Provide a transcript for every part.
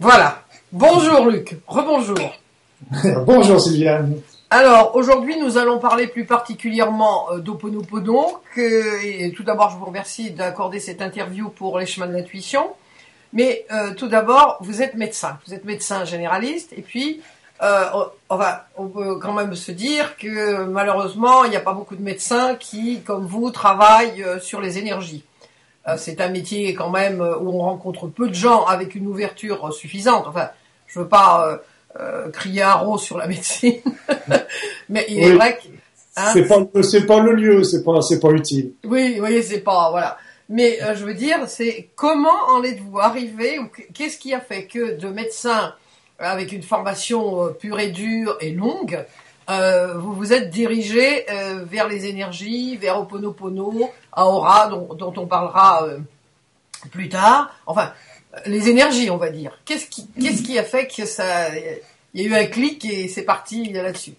Voilà. Bonjour Luc. Rebonjour. Bonjour Sylviane. Alors aujourd'hui nous allons parler plus particulièrement euh, d'Oponopono. Que, et tout d'abord je vous remercie d'accorder cette interview pour les chemins de l'intuition. Mais euh, tout d'abord vous êtes médecin, vous êtes médecin généraliste et puis euh, on, va, on peut quand même se dire que malheureusement il n'y a pas beaucoup de médecins qui, comme vous, travaillent sur les énergies. Euh, c'est un métier quand même euh, où on rencontre peu de gens avec une ouverture suffisante. Enfin, je veux pas euh, crier un rose sur la médecine, mais il est vrai que hein, c'est pas c'est pas le lieu, c'est pas c'est pas utile. Oui, oui, c'est pas voilà. Mais euh, je veux dire, c'est comment en êtes-vous arrivé ou qu'est-ce qui a fait que de médecin avec une formation pure et dure et longue, euh, vous vous êtes dirigé euh, vers les énergies, vers Oponopono, Aura, dont, dont on parlera euh, plus tard. Enfin, les énergies, on va dire. Qu'est-ce qui, a fait que y a eu un clic et c'est parti là-dessus?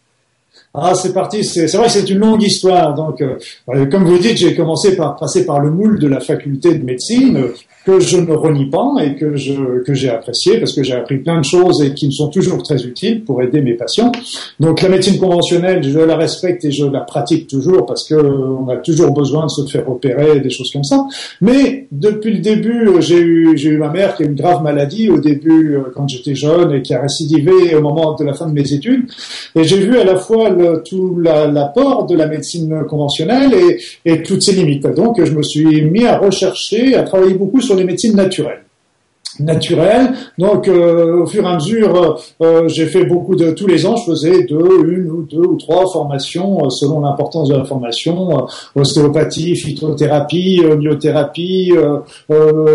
Ah, c'est parti. C'est vrai que c'est une longue histoire. Donc, euh, comme vous dites, j'ai commencé par passer par le moule de la faculté de médecine que je ne renie pas et que je que j'ai apprécié parce que j'ai appris plein de choses et qui me sont toujours très utiles pour aider mes patients. Donc, la médecine conventionnelle, je la respecte et je la pratique toujours parce que on a toujours besoin de se faire opérer, des choses comme ça. Mais depuis le début, j'ai eu j'ai eu ma mère qui a une grave maladie au début euh, quand j'étais jeune et qui a récidivé au moment de la fin de mes études. Et j'ai vu à la fois le tout l'apport de la médecine conventionnelle et, et, toutes ses limites. Donc, je me suis mis à rechercher, à travailler beaucoup sur les médecines naturelles naturelles. Donc, euh, au fur et à mesure, euh, j'ai fait beaucoup de tous les ans, je faisais deux, une ou deux ou trois formations euh, selon l'importance de la formation ostéopathie, phytothérapie, biothérapie,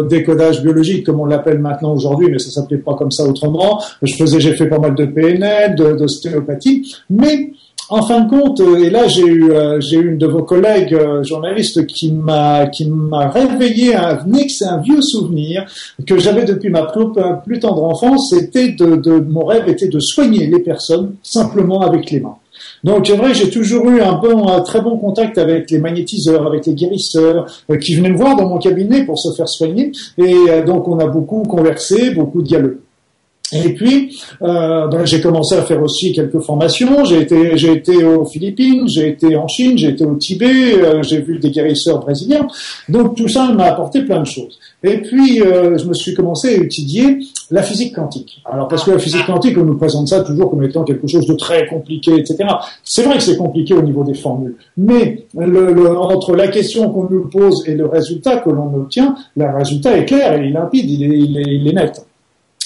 décodage biologique comme on l'appelle maintenant aujourd'hui, mais ça s'appelait pas comme ça autrement. Je faisais, j'ai fait pas mal de PNL, d'ostéopathie, mais en fin de compte, euh, et là j'ai eu euh, j'ai eu une de vos collègues euh, journalistes qui m'a qui m'a réveillé un c'est un vieux souvenir que j'avais depuis ma plus, tendre enfance. C'était de, de mon rêve était de soigner les personnes simplement avec les mains. Donc c'est vrai, j'ai toujours eu un bon, un très bon contact avec les magnétiseurs, avec les guérisseurs, qui venaient me voir dans mon cabinet pour se faire soigner. Et donc on a beaucoup conversé, beaucoup dialogué. Et puis, euh, j'ai commencé à faire aussi quelques formations. J'ai été, j'ai été aux Philippines, j'ai été en Chine, j'ai été au Tibet, euh, j'ai vu des guérisseurs brésiliens. Donc tout ça m'a apporté plein de choses. Et puis, euh, je me suis commencé à étudier la physique quantique. Alors parce que la physique quantique, on nous présente ça toujours comme étant quelque chose de très compliqué, etc. C'est vrai que c'est compliqué au niveau des formules, mais le, le, entre la question qu'on nous pose et le résultat que l'on obtient, le résultat est clair, il est limpide, il est, il est, il est net.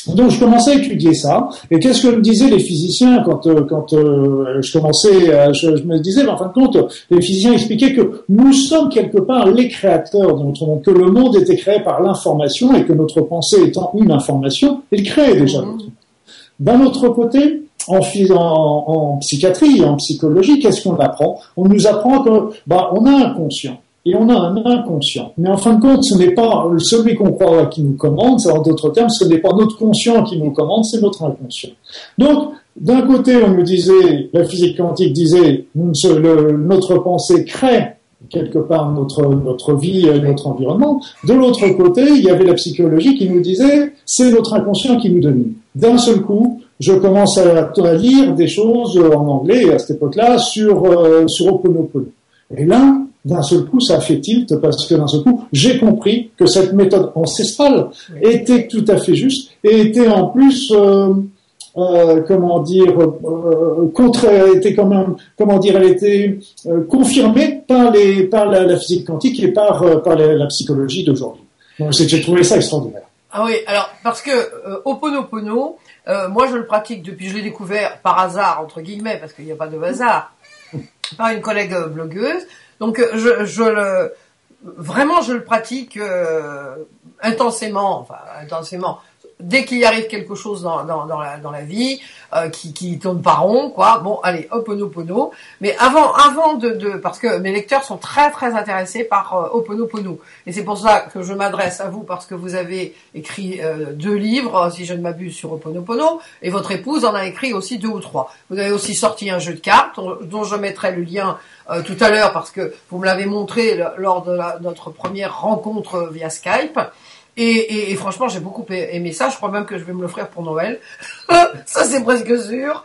Donc je commençais à étudier ça. Et qu'est-ce que me disaient les physiciens quand euh, quand euh, je commençais je, je, me disais, en fin de compte, les physiciens expliquaient que nous sommes quelque part les créateurs de notre monde, que le monde était créé par l'information et que notre pensée étant une information, elle crée déjà notre monde. D'un autre côté, en, en, en psychiatrie, en psychologie, qu'est-ce qu'on apprend? On nous apprend que bah, on a un conscient et on a un inconscient. Mais en fin de compte, ce n'est pas celui qu'on croit qui nous commande, en d'autres termes, ce n'est pas notre conscient qui nous commande, c'est notre inconscient. Donc, d'un côté, on nous disait, la physique quantique disait, notre pensée crée quelque part notre, notre vie et notre environnement. De l'autre côté, il y avait la psychologie qui nous disait, c'est notre inconscient qui nous domine. D'un seul coup, je commence à, lire des choses en anglais à cette époque-là sur, euh, sur Oponopono. Et là, d'un seul coup, ça a fait tilt parce que d'un seul coup, j'ai compris que cette méthode ancestrale était tout à fait juste et était en plus, euh, euh, comment dire, euh, contre, était quand même, comment dire, elle était confirmée par les, par la, la, physique quantique et par, par la, la psychologie d'aujourd'hui. Donc j'ai trouvé ça extraordinaire. Ah oui, alors parce que euh, Oponopono, moi je le pratique depuis, je l'ai découvert par hasard entre guillemets parce qu'il n'y a pas de hasard, par une collègue blogueuse. Donc euh, je, je le vraiment je le pratique euh, intensément, enfin intensément. Dès qu'il arrive quelque chose dans, dans, dans, la, dans la vie euh, qui, qui tourne pas rond, quoi. Bon, allez, Oponopono. Mais avant, avant de, de, parce que mes lecteurs sont très très intéressés par euh, Oponopono, et c'est pour ça que je m'adresse à vous parce que vous avez écrit euh, deux livres, si je ne m'abuse, sur Oponopono, et votre épouse en a écrit aussi deux ou trois. Vous avez aussi sorti un jeu de cartes dont je mettrai le lien euh, tout à l'heure parce que vous me l'avez montré lors de notre première rencontre via Skype. Et, et, franchement, j'ai beaucoup aimé ça. Je crois même que je vais me l'offrir pour Noël. ça, c'est presque sûr.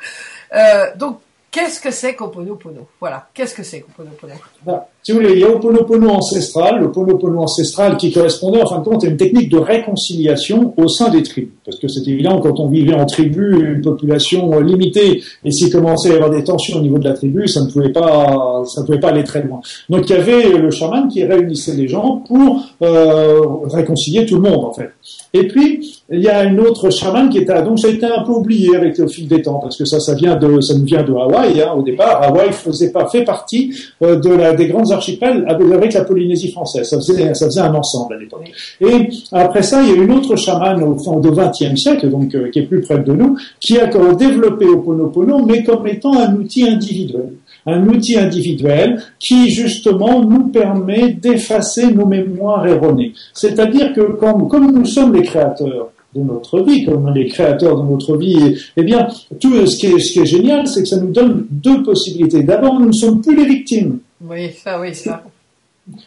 Euh, donc, qu'est-ce que c'est qu'Oponopono? Voilà, qu'est-ce que c'est qu'Oponopono? Bah, Si vous voulez, il y a Oponopono ancestral, l'Oponopono ancestral qui correspondait en fin de compte à une technique de réconciliation au sein des tribus. Parce que c'est évident, quand on vivait en tribu, une population limitée, et s'il commençait à y avoir des tensions au niveau de la tribu, ça ne pouvait pas, ça ne pouvait pas aller très loin. Donc il y avait le chaman qui réunissait les gens pour euh, réconcilier tout le monde, en fait. Et puis, il y a une autre chaman qui était, donc ça a été un peu oublié avec le fil des temps, parce que ça, ça vient de, ça nous vient de Hawaï, hein, au départ. Hawaï faisait pas, fait partie euh, de la, des grandes archipels avec la Polynésie française. Ça faisait, ça faisait un ensemble à l'époque. Et après ça, il y a une autre chamane au fond du XXe siècle, donc, euh, qui est plus près de nous, qui a développé Oponopono, mais comme étant un outil individuel un outil individuel qui justement nous permet d'effacer nos mémoires erronées. C'est-à-dire que comme, comme nous sommes les créateurs de notre vie, comme les créateurs de notre vie, eh bien, tout ce qui est, ce qui est génial, c'est que ça nous donne deux possibilités. D'abord, nous ne sommes plus les victimes. Oui, ça, oui, ça.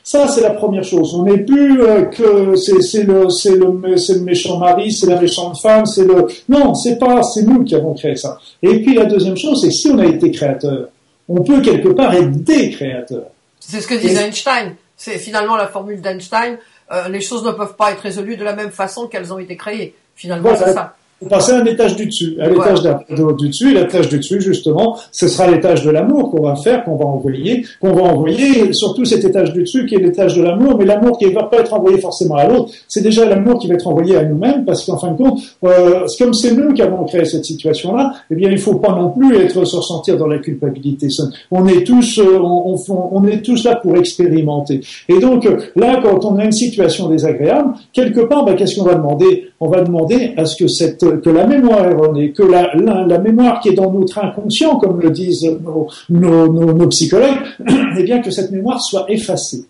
Ça, c'est la première chose. On n'est plus euh, que c'est le c'est le c'est le méchant mari, c'est la méchante femme, c'est le non, c'est pas c'est nous qui avons créé ça. Et puis la deuxième chose, c'est si on a été créateur, on peut quelque part être des créateurs. C'est ce que disait Einstein. C'est finalement la formule d'Einstein. Euh, les choses ne peuvent pas être résolues de la même façon qu'elles ont été créées. Finalement, c'est ça vous passez un étage du dessus. À l'étage du dessus, l'étage du dessus, justement, ce sera l'étage de l'amour qu'on va faire, qu'on va envoyer, qu'on va envoyer, surtout cet étage du dessus qui est l'étage de l'amour, mais l'amour qui ne va pas être envoyé forcément à l'autre, c'est déjà l'amour qui va être envoyé à nous-mêmes, parce qu'en fin de compte, euh, comme c'est nous qui avons créé cette situation-là, eh bien, il faut pas non plus être se ressentir dans la culpabilité. On est tous, euh, on, on, est tous là pour expérimenter. Et donc, là, quand on a une situation désagréable, quelque part, bah, qu'est-ce qu'on va demander? On va demander à ce que cette que la mémoire erronée, que la, la, mémoire qui est dans notre inconscient, comme le disent nos, nos, nos, psychologues, eh bien que cette mémoire soit effacée.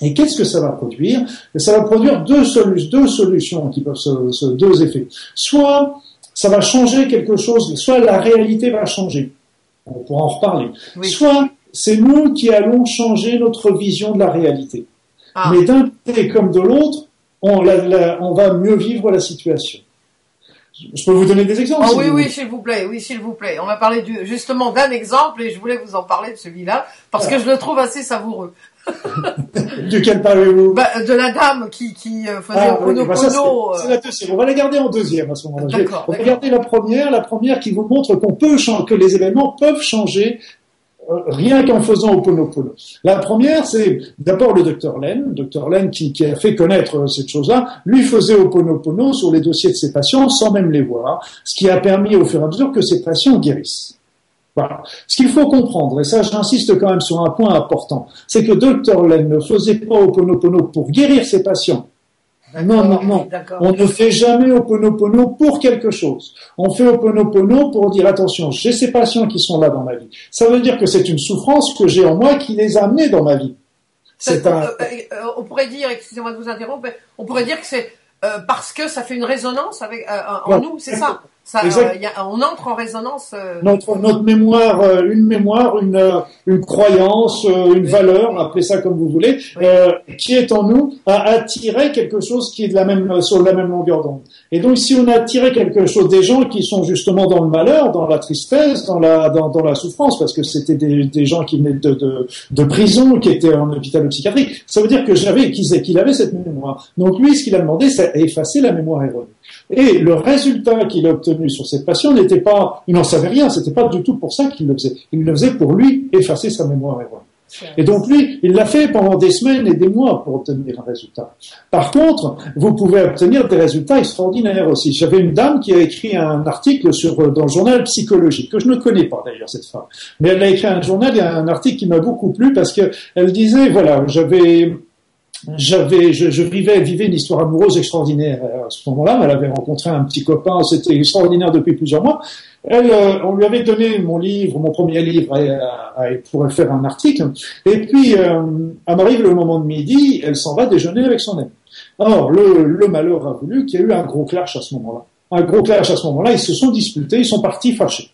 Et qu'est-ce que ça va produire? Ça va produire deux, deux solutions qui peuvent se, deux effets. Soit ça va changer quelque chose, soit la réalité va changer. On pourra en reparler. Soit c'est nous qui allons changer notre vision de la réalité. Ah. Mais d'un côté comme de l'autre, on, on va mieux vivre la situation. Je peux vous donner des exemples. Oh, oui, oui, s'il vous plaît, oui, s'il vous plaît. On va parler du, justement d'un exemple et je voulais vous en parler de celui-là parce que je le trouve assez savoureux. Duquel parlez-vous? Bah, De la dame qui, qui euh, faisait ah, oui, bah C'est la deuxième. On va la garder en deuxième à ce moment-là. On va garder la première, la première qui vous montre qu'on peut changer, que les événements peuvent changer rien qu'en faisant Oponopono. La première, c'est d'abord le docteur Len, docteur Len qui, a fait connaître euh, cette chose-là, lui faisait Oponopono sur les dossiers de ses patients sans même les voir, ce qui a permis au fur et à mesure que ces patients guérissent. Voilà. Ce qu'il faut comprendre, et ça j'insiste quand même sur un point important, c'est que docteur Len ne faisait pas Oponopono pour guérir ses patients, non, non, non. On ne fait jamais Oponopono pour quelque chose. On fait Oponopono pour dire attention, j'ai ces patients qui sont là dans ma vie. Ça veut dire que c'est une souffrance que j'ai en moi qui les a amenés dans ma vie. C'est un... Euh, euh, on pourrait dire, excusez-moi de vous interrompre, on pourrait dire que c'est euh, parce que ça fait une résonance avec en nous, c'est ça? Ça, euh, on entre en résonance. Euh, notre, notre mémoire, euh, une mémoire, une, une croyance, une valeur, appelez ça comme vous voulez, qui est en nous, a attiré quelque chose qui est de la même, sur la même longueur d'onde. Et donc, si on a attiré quelque chose des gens qui sont justement dans le malheur, dans la tristesse, dans la, dans, dans la souffrance, parce que c'était des, des gens qui venaient de, de, de, prison, qui étaient en hôpital psychiatrique, ça veut dire que j'avais, qu'il avait cette mémoire. Donc lui, ce qu'il a demandé, c'est effacer la mémoire erronée. Et le résultat qu'il a obtenu sur cette passion n'était pas, il n'en savait rien, c'était pas du tout pour ça qu'il le faisait. Il le faisait pour lui effacer sa mémoire erronée. Et donc lui, il l'a fait pendant des semaines et des mois pour obtenir un résultat. Par contre, vous pouvez obtenir des résultats extraordinaires aussi. J'avais une dame qui a écrit un article sur, dans le journal psychologique, que je ne connais pas d'ailleurs cette femme. Mais elle a écrit un journal et un article qui m'a beaucoup plu parce que elle disait, voilà, j'avais j'avais, je, je, vivais, vivais une histoire amoureuse extraordinaire à ce moment-là. Elle avait rencontré un petit copain, c'était extraordinaire depuis plusieurs mois. Elle, euh, on lui avait donné mon livre, mon premier livre, pour faire un article. Et puis, euh, elle m'arrive le moment de midi, elle s'en va déjeuner avec son ami. Or, le, le malheur a voulu qu'il y ait eu un gros clash à ce moment-là. Un gros clash à ce moment-là, ils se sont disputés, ils sont partis fâchés.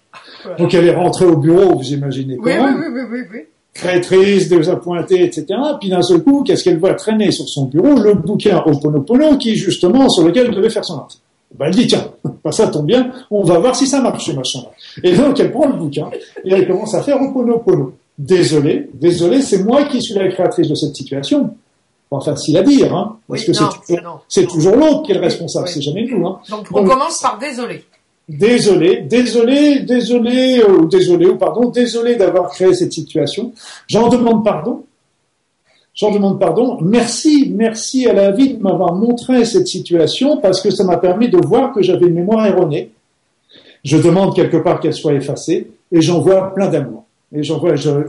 Donc elle est rentrée au bureau, vous imaginez oui, oui, oui, oui, oui. Créatrice, désappointée, etc. Puis d'un seul coup, qu'est-ce qu'elle voit traîner sur son bureau? Le bouquin Oponopono qui, justement, sur lequel elle devait faire son article. Ben, elle dit, tiens, ben, ça tombe bien, on va voir si ça marche, machin-là. Et donc, elle prend le bouquin et elle commence à faire Oponopono. Désolé, désolé, c'est moi qui suis la créatrice de cette situation. Pas facile à dire, hein, parce que c'est toujours, l'autre qui est le responsable, c'est jamais nous. Hein. Donc, on commence par désolé. Désolé, désolé, désolé, euh, ou désolé, ou pardon, désolé d'avoir créé cette situation. J'en demande pardon. J'en demande pardon. Merci, merci à la vie de m'avoir montré cette situation parce que ça m'a permis de voir que j'avais une mémoire erronée. Je demande quelque part qu'elle soit effacée et j'en vois plein d'amour. Et je,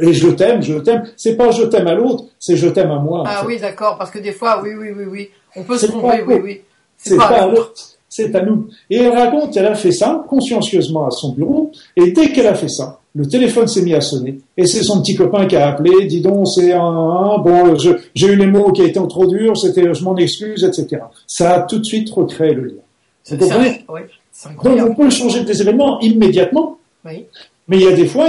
et je t'aime, je t'aime. C'est pas je t'aime à l'autre, c'est je t'aime à moi. Ah oui, d'accord, parce que des fois, oui, oui, oui, oui, on peut se tromper, oui, oui. C'est pas, pas à l'autre c'est à nous. Et elle raconte qu'elle a fait ça consciencieusement à son bureau, et dès qu'elle a fait ça, le téléphone s'est mis à sonner, et c'est son petit copain qui a appelé, dis donc, c'est un, bon, j'ai eu les mots qui étaient trop durs, c'était, je m'en excuse, etc. Ça a tout de suite recréé le lien. C'est oui, Donc on peut changer des événements immédiatement. Oui. Mais il y a des fois,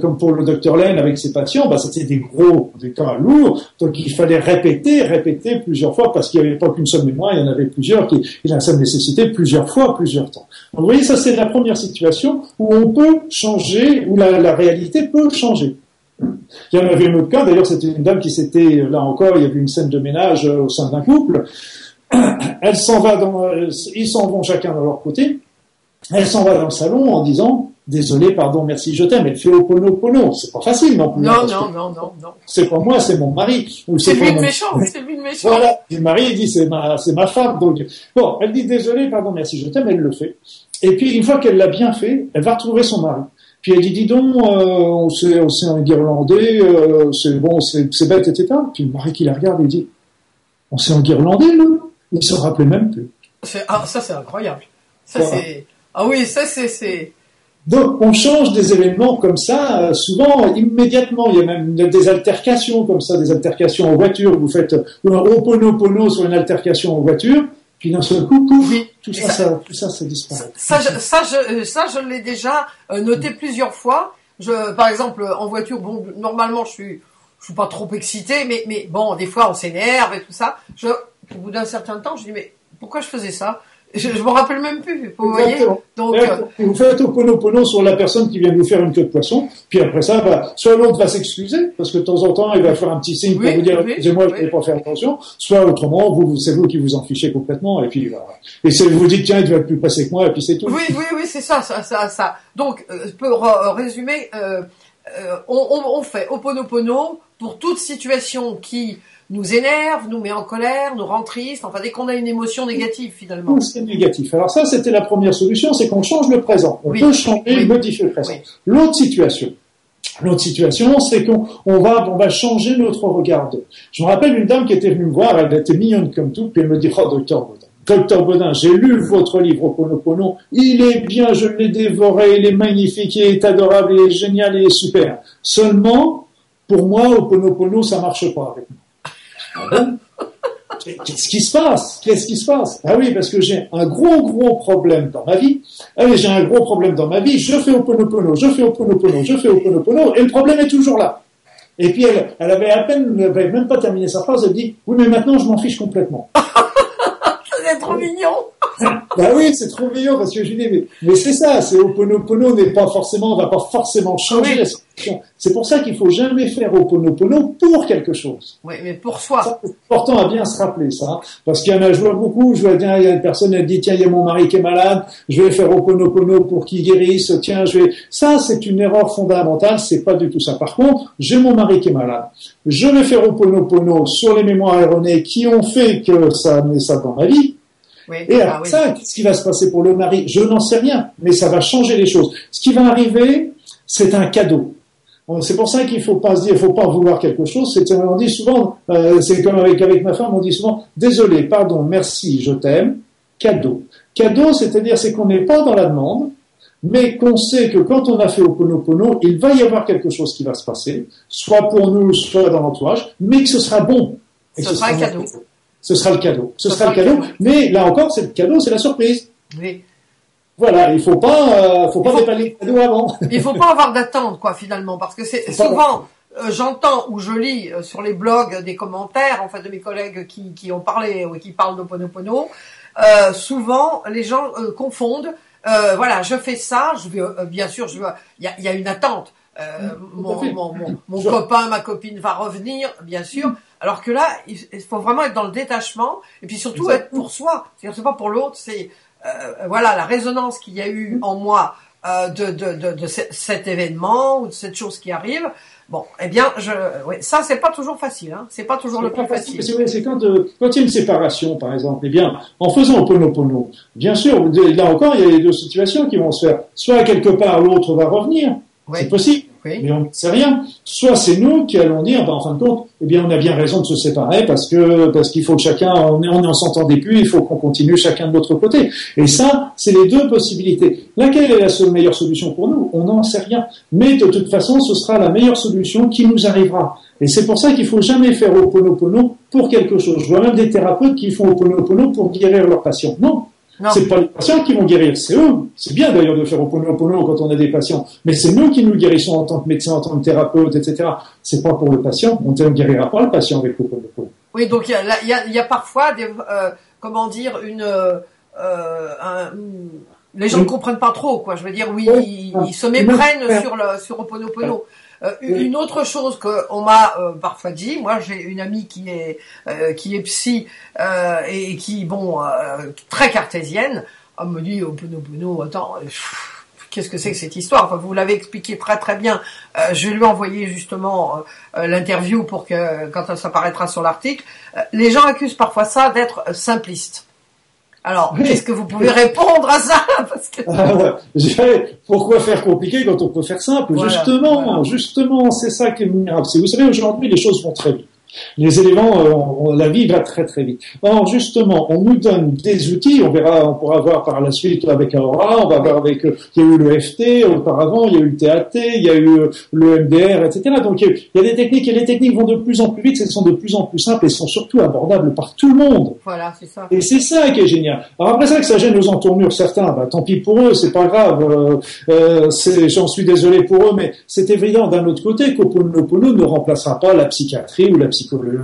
comme pour le docteur Lane avec ses patients, bah, c'était des gros, des cas lourds, donc il fallait répéter, répéter plusieurs fois parce qu'il n'y avait pas qu'une seule mémoire, il y en avait plusieurs qui, ça nécessitait plusieurs fois, plusieurs temps. Donc vous voyez, ça c'est la première situation où on peut changer, où la, réalité peut changer. Il y en avait un autre cas, d'ailleurs c'était une dame qui s'était, là encore, il y avait une scène de ménage au sein d'un couple. Elle s'en va dans, ils s'en vont chacun de leur côté. Elle s'en va dans le salon en disant, désolé, pardon, merci, je t'aime. Elle fait oponopono. C'est pas facile non plus. Non, non, non, non, non. C'est pas moi, c'est mon mari. C'est lui le méchant, c'est lui le méchant. Voilà. le mari, dit, c'est ma, c'est ma femme. Donc, bon, elle dit désolé, pardon, merci, je t'aime, elle le fait. Et puis, une fois qu'elle l'a bien fait, elle va retrouver son mari. Puis elle dit, dis donc, euh, on s'est, on s'est enguirlandé, euh, c'est bon, c'est, c'est bête, etc. Puis le mari qui la regarde, il dit, on s'est enguirlandé, nous? Il se rappelait même plus. Ah, ça, c'est incroyable. Ça, c'est, ah oui, ça, c'est, donc on change des événements comme ça, euh, souvent immédiatement. Il y a même des altercations comme ça, des altercations en voiture. Vous faites un oponopono sur une altercation en voiture, puis d'un seul coup, tout, ça, ça, tout ça, ça disparaît. Ça, je, ça, je, euh, ça, je l'ai déjà euh, noté plusieurs fois. Je, par exemple, en voiture, bon, normalement, je suis, je suis pas trop excité, mais, mais bon, des fois, on s'énerve et tout ça. Je, au bout d'un certain temps, je dis, mais pourquoi je faisais ça? Je, je me rappelle même plus. Vous voyez Donc, euh, vous faites au pono sur la personne qui vient vous faire une queue de poisson, puis après ça, bah, soit l'autre va s'excuser parce que de temps en temps il va faire un petit signe pour vous dire excusez-moi, je ne vais pas faire attention. Soit autrement, vous, c'est vous qui vous en fichez complètement et puis voilà. Et vous vous dites tiens, il va être plus passé que moi et puis c'est tout. Oui, oui, oui, c'est ça, ça, ça, ça. Donc, euh, pour euh, résumer, euh, euh, on, on, on fait Oponopono pour toute situation qui nous énerve, nous met en colère, nous rend triste, enfin dès qu'on a une émotion négative finalement. C'est négatif. Alors ça, c'était la première solution, c'est qu'on change le présent. On peut changer, modifier le présent. L'autre situation, L'autre situation, c'est qu'on on va, on va changer notre regard. Je me rappelle une dame qui était venue me voir, elle était mignonne comme tout, puis elle me dit, oh, docteur Baudin, docteur Baudin, j'ai lu votre livre Oponopono, il est bien, je l'ai dévoré, il est magnifique, il est adorable, il est génial, il est super. Seulement, pour moi, Oponopono, ça marche pas avec moi. Ah Qu'est-ce qui se passe? Qu'est-ce qui se passe? Ah oui, parce que j'ai un gros, gros problème dans ma vie. Ah oui, j'ai un gros problème dans ma vie. Je fais Oponopono, je fais Oponopono, je fais Oponopono, et le problème est toujours là. Et puis elle, elle avait à peine, elle avait même pas terminé sa phrase, elle dit, oui, mais maintenant je m'en fiche complètement. C'est trop mignon bah oui, c'est trop mignon parce que je dis, mais, mais c'est ça, c'est Oponopono n'est pas forcément, on va pas forcément changer la situation. C'est pour ça qu'il faut jamais faire Oponopono pour quelque chose. Oui, mais pour soi. C'est important à bien se rappeler ça, parce qu'il y en a, je vois beaucoup, je vois bien, il y a une personne, elle dit, tiens, il y a mon mari qui est malade, je vais faire Oponopono pour qu'il guérisse, tiens, je vais, ça, c'est une erreur fondamentale, c'est pas du tout ça. Par contre, j'ai mon mari qui est malade, je vais faire Oponopono sur les mémoires erronées qui ont fait que ça met ça dans ma vie, et après ah ça, qu'est-ce qui va se passer pour le mari Je n'en sais rien, mais ça va changer les choses. Ce qui va arriver, c'est un cadeau. C'est pour ça qu'il faut pas se dire, il faut pas vouloir quelque chose. C'est, on dit souvent, euh, c'est comme avec, avec ma femme, on dit souvent, désolé, pardon, merci, je t'aime, cadeau. Cadeau, c'est-à-dire, c'est qu'on n'est pas dans la demande, mais qu'on sait que quand on a fait Oponopono, il va y avoir quelque chose qui va se passer, soit pour nous, soit dans l'entourage, mais que ce sera bon. Et ce, sera un cadeau ce sera le cadeau. Ce, sera, le cadeau. Mais là encore, c'est le cadeau, c'est la surprise. Oui. Voilà, il faut pas, euh, faut pas déballer le cadeau avant. il faut pas avoir d'attente, quoi, finalement, parce que c'est souvent, euh, j'entends ou je lis euh, sur les blogs des commentaires, en fait, de mes collègues qui, qui ont parlé ou qui parlent d'Oponopono, euh, souvent les gens euh, confondent. voilà, je fais ça, je vais, bien sûr, je il y a, y a, une attente. mon, mon, mon, mon copain, ma copine va revenir, bien sûr. Alors que là, il faut vraiment être dans le détachement et puis surtout être pour soi. C'est-à-dire c'est pas pour l'autre. C'est voilà la résonance qu'il y a eu en moi de, de, de, de, cet événement ou de cette chose qui arrive. Bon, eh bien, je, ouais, ça c'est pas toujours facile, hein. C'est pas toujours le plus facile. C'est quand, euh, quand il y a une séparation, par exemple. Eh bien, en faisant Ponopono, bien sûr, là encore, il y a deux situations qui vont se faire. Soit quelque part l'autre va revenir, c'est possible. Mais on ne sait rien. Soit c'est nous qui allons dire, ben, en fin de compte, eh bien, on a bien raison de se séparer parce que parce qu'il faut que chacun, on on s'entendait plus, il faut qu'on continue chacun de l'autre côté. Et ça, c'est les deux possibilités. Laquelle est la seule meilleure solution pour nous? On n'en sait rien. Mais de toute façon, ce sera la meilleure solution qui nous arrivera. Et c'est pour ça qu'il faut jamais faire au ponopono pour quelque chose. Je vois même des thérapeutes qui font au ponopono pour guérir leurs patients. Non, c'est pas les patients qui vont guérir, c'est eux. C'est bien d'ailleurs de faire au Oponopono quand on a des patients, mais c'est nous qui nous guérissons en tant que médecin, en tant que thérapeute, etc. C'est pas pour le patient. On ne guérira pas le patient avec l'Oponopono. Oui, donc il y a, y, a, y a, parfois des, euh, comment dire, une, euh, un, les gens ne comprennent pas trop, quoi. Je veux dire, oui, ils, se méprennent sur le sur Oponopono. Euh, une autre chose qu'on m'a euh, parfois dit, moi j'ai une amie qui est euh, qui est psy et qui bon très cartésienne, elle me dit oh bono attends qu'est-ce que c'est que cette histoire? Enfin, vous l'avez expliqué très très bien. je vais lui envoyer justement l'interview pour que quand ça apparaîtra sur l'article. les gens accusent parfois ça d'être simpliste. Alors, qu'est-ce que vous pouvez répondre à ça Parce que... Ah, pourquoi faire compliqué quand on peut faire simple? Justement, justement, c'est ça qui est admirable. Vous savez, aujourd'hui, les choses vont très vite. Les éléments, euh, la vie va très très vite. Or, justement, on nous donne des outils, on verra, on pourra voir par la suite avec Aura, on va voir avec, euh, il y a eu le FT auparavant, il y a eu le TAT, il y a eu euh, le MDR, etc. Donc, il y a des techniques et les techniques vont de plus en plus vite, elles sont de plus en plus simples et sont surtout abordables par tout le monde. Voilà, c'est ça. Et c'est ça qui est génial. Alors après ça, que ça gêne aux entournures certains, bah, tant pis pour eux, c'est pas grave, euh, j'en suis désolé pour eux, mais c'est évident d'un autre côté qu'Oponopono ne remplacera pas la psychiatrie ou la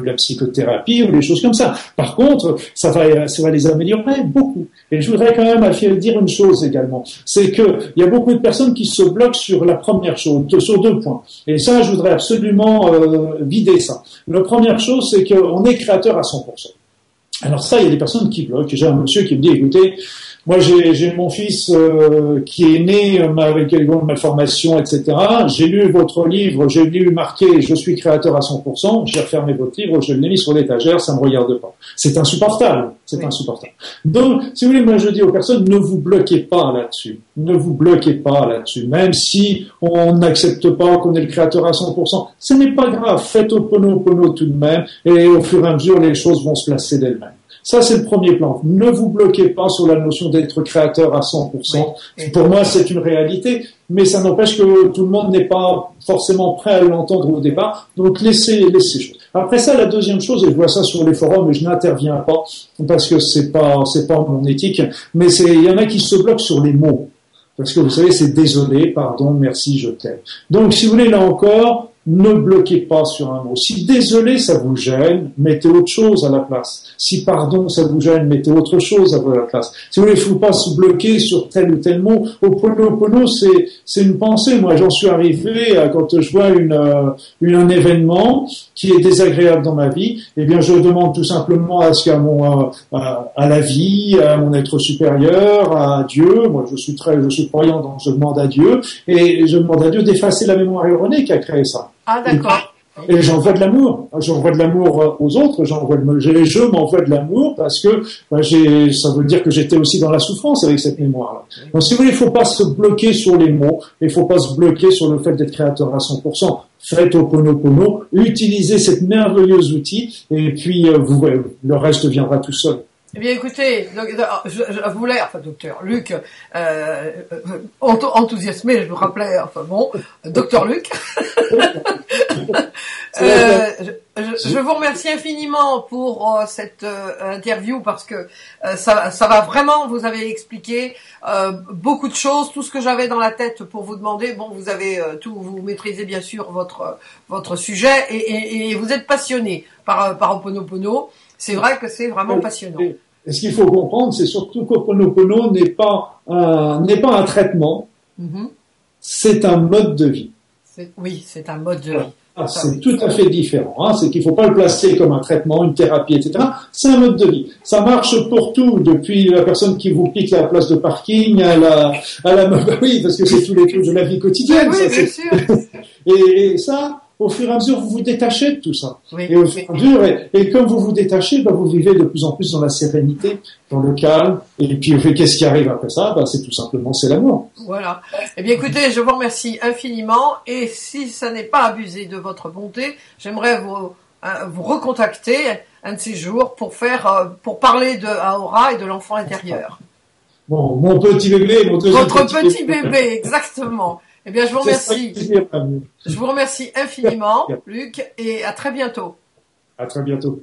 la psychothérapie ou des choses comme ça. Par contre, ça va, ça va les améliorer beaucoup. Et je voudrais quand même dire une chose également, c'est que il y a beaucoup de personnes qui se bloquent sur la première chose, sur deux points. Et ça, je voudrais absolument euh, vider ça. La première chose, c'est qu'on est créateur à 100%. Alors ça, il y a des personnes qui bloquent. J'ai un monsieur qui me dit, écoutez, moi, j'ai mon fils euh, qui est né euh, avec une malformation, etc. J'ai lu votre livre, j'ai lu marqué « Je suis créateur à 100%, j'ai refermé votre livre, je l'ai mis sur l'étagère, ça me regarde pas. » C'est insupportable, c'est insupportable. Donc, si vous voulez, moi je dis aux personnes, ne vous bloquez pas là-dessus. Ne vous bloquez pas là-dessus. Même si on n'accepte pas qu'on est le créateur à 100%, ce n'est pas grave. Faites au pono pono tout de même, et au fur et à mesure, les choses vont se placer d'elles-mêmes. Ça, c'est le premier plan. Ne vous bloquez pas sur la notion d'être créateur à 100%. Pour moi, c'est une réalité, mais ça n'empêche que tout le monde n'est pas forcément prêt à l'entendre au départ. Donc, laissez, laissez. Après ça, la deuxième chose, et je vois ça sur les forums, et je n'interviens pas parce que c'est pas, c'est pas mon éthique, mais c'est, il y en a qui se bloquent sur les mots. Parce que vous savez, c'est désolé, pardon, merci, je t'aime. Donc, si vous voulez, là encore, ne bloquez pas sur un mot. Si désolé, ça vous gêne, mettez autre chose à la place. Si pardon, ça vous gêne, mettez autre chose à la place. Si vous voulez, ne faut pas se bloquer sur tel ou tel mot. Au pono pono, c'est, c'est une pensée. Moi, j'en suis arrivé à, quand je vois une, euh, une, un événement qui est désagréable dans ma vie, eh bien, je demande tout simplement à ce qu'à mon, euh, à, à, la vie, à mon être supérieur, à Dieu. Moi, je suis très, je suis croyant, donc je demande à Dieu et je demande à Dieu d'effacer la mémoire erronée qui a créé ça. Ah, d'accord. Et j'envoie de l'amour. J'envoie de l'amour euh, aux autres. J'envoie de, je m'envoie de l'amour parce que bah, j'ai, ça veut dire que j'étais aussi dans la souffrance avec cette mémoire-là. Donc, si vous voulez, il faut pas se bloquer sur les mots. Il faut pas se bloquer sur le fait d'être créateur à 100%. Faites au pono utilisez cette merveilleuse outil et puis euh, vous, le reste viendra tout seul. Eh bien, écoutez, je, je, voulais, enfin, docteur Luc, euh, enthousiasmé, je me rappelais, enfin bon, docteur Luc. euh, je, je, vous remercie infiniment pour euh, cette euh, interview parce que euh, ça, ça va vraiment, vous avez expliqué beaucoup de choses, tout ce que j'avais dans la tête pour vous demander. Bon, vous avez tout, vous maîtrisez bien sûr votre votre sujet et, et, et vous êtes passionné par par Oponopono. C'est vrai que c'est vraiment passionnant. Et ce qu'il faut comprendre, c'est surtout qu'Oponopono n'est pas un, n'est pas un traitement, mm-hmm. c'est un mode de vie. Oui, c'est un mode de vie. Ah, c'est tout à fait différent. Hein. C'est qu'il ne faut pas le placer comme un traitement, une thérapie, etc. C'est un mode de vie. Ça marche pour tout, depuis la personne qui vous pique la place de parking à la, à la, oui, parce que c'est tous les trucs de la vie quotidienne. Oui, bien sûr. et, ça, au fur et à mesure, vous vous détachez de tout ça. et au fur et à mesure, et, comme vous vous détachez, bah, vous vivez de plus en plus dans la sérénité, dans le calme. Et puis, qu'est-ce qui arrive après ça? Bah, C'est tout simplement, c'est l'amour. Voilà. Eh bien, écoutez, je vous remercie infiniment. Et si ça n'est pas abusé de votre bonté, j'aimerais vous, euh, vous recontacter un de ces jours pour faire, euh, pour parler de Aura et de l'enfant intérieur. Bon, mon petit bébé, mon Votre petit bébé, exactement. Eh bien, je vous remercie. Je vous remercie infiniment, Luc, et à très bientôt. À très bientôt.